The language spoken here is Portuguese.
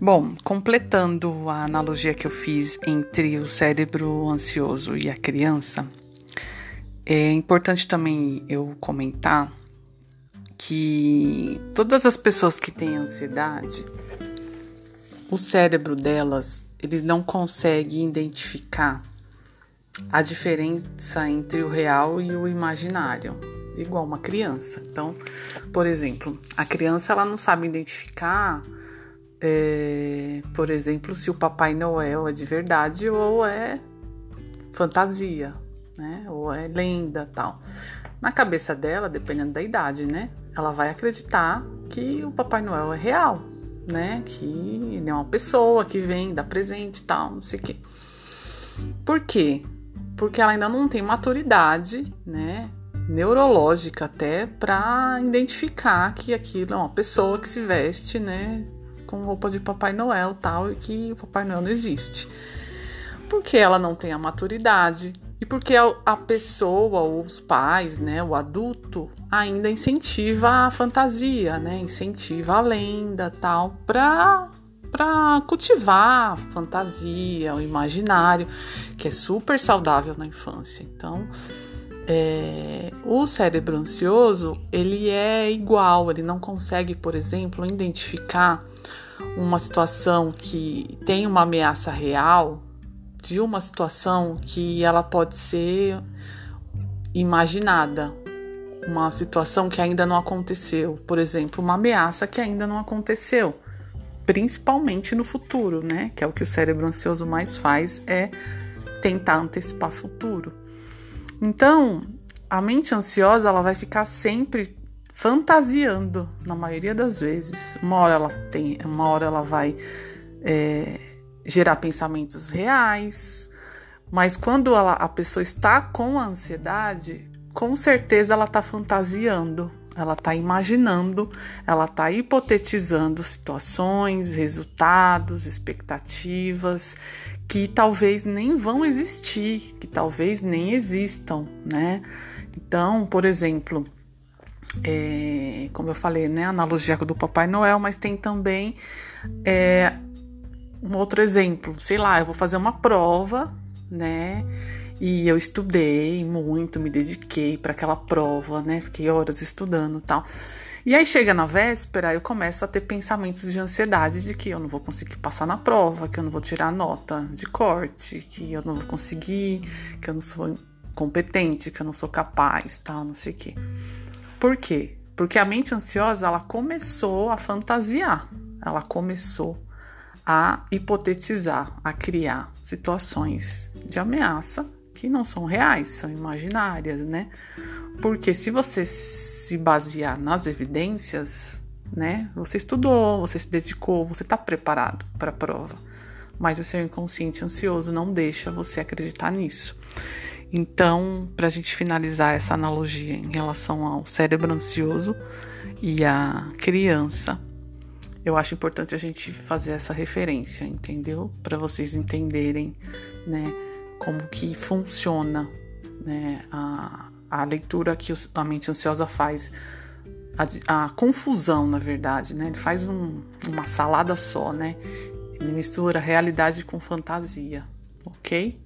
Bom, completando a analogia que eu fiz entre o cérebro ansioso e a criança, é importante também eu comentar que todas as pessoas que têm ansiedade, o cérebro delas, eles não conseguem identificar a diferença entre o real e o imaginário, igual uma criança. Então, por exemplo, a criança ela não sabe identificar, é, por exemplo, se o Papai Noel é de verdade ou é fantasia, né? Ou é lenda, tal. Na cabeça dela, dependendo da idade, né? Ela vai acreditar que o Papai Noel é real, né? Que ele é uma pessoa que vem, dá presente, tal, não sei o quê. Por quê? porque ela ainda não tem maturidade, né, neurológica até para identificar que aquilo é uma pessoa que se veste, né, com roupa de Papai Noel, tal, e que o Papai Noel não existe. Porque ela não tem a maturidade e porque a pessoa ou os pais, né, o adulto ainda incentiva a fantasia, né, incentiva a lenda, tal, para para cultivar a fantasia, o imaginário, que é super saudável na infância. Então, é, o cérebro ansioso ele é igual, ele não consegue, por exemplo, identificar uma situação que tem uma ameaça real de uma situação que ela pode ser imaginada, uma situação que ainda não aconteceu, por exemplo, uma ameaça que ainda não aconteceu principalmente no futuro, né? Que é o que o cérebro ansioso mais faz, é tentar antecipar futuro. Então, a mente ansiosa ela vai ficar sempre fantasiando, na maioria das vezes. Uma hora ela tem, uma hora ela vai é, gerar pensamentos reais, mas quando ela, a pessoa está com ansiedade, com certeza ela está fantasiando, ela está imaginando, ela está hipotetizando situações, resultados, expectativas que talvez nem vão existir, que talvez nem existam, né? Então, por exemplo, é, como eu falei, né, analogia do Papai Noel, mas tem também é, um outro exemplo. Sei lá, eu vou fazer uma prova, né? E eu estudei muito, me dediquei para aquela prova, né? Fiquei horas estudando, tal. E aí chega na véspera, eu começo a ter pensamentos de ansiedade de que eu não vou conseguir passar na prova, que eu não vou tirar nota de corte, que eu não vou conseguir, que eu não sou competente, que eu não sou capaz, tal, não sei o quê. Por quê? Porque a mente ansiosa, ela começou a fantasiar, ela começou a hipotetizar, a criar situações de ameaça que não são reais, são imaginárias, né? Porque se você se basear nas evidências, né? Você estudou, você se dedicou, você está preparado para a prova, mas o seu inconsciente ansioso não deixa você acreditar nisso. Então, para a gente finalizar essa analogia em relação ao cérebro ansioso e à criança, eu acho importante a gente fazer essa referência, entendeu? Para vocês entenderem, né? Como que funciona né, a, a leitura que a mente ansiosa faz, a, a confusão, na verdade, né? Ele faz um, uma salada só, né? Ele mistura realidade com fantasia, ok?